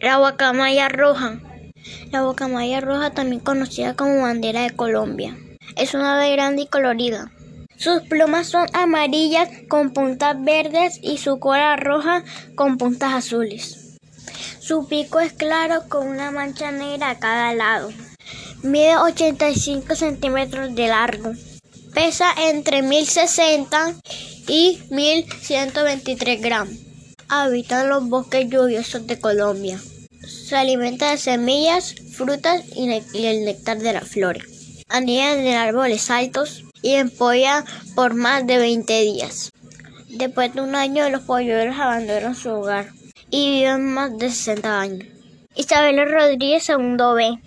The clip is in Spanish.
La guacamaya roja. La guacamaya roja, también conocida como bandera de Colombia, es una ave grande y colorida. Sus plumas son amarillas con puntas verdes y su cola roja con puntas azules. Su pico es claro con una mancha negra a cada lado. Mide 85 centímetros de largo. Pesa entre 1060 y 1123 gramos. Habita en los bosques lluviosos de Colombia. Se alimenta de semillas, frutas y, el néctar de las flores. Anida en árboles altos y empolla por más de 20 días. Después de un año, los polluelos abandonan su hogar y viven más de 60 años. Isabel Rodríguez, segundo B.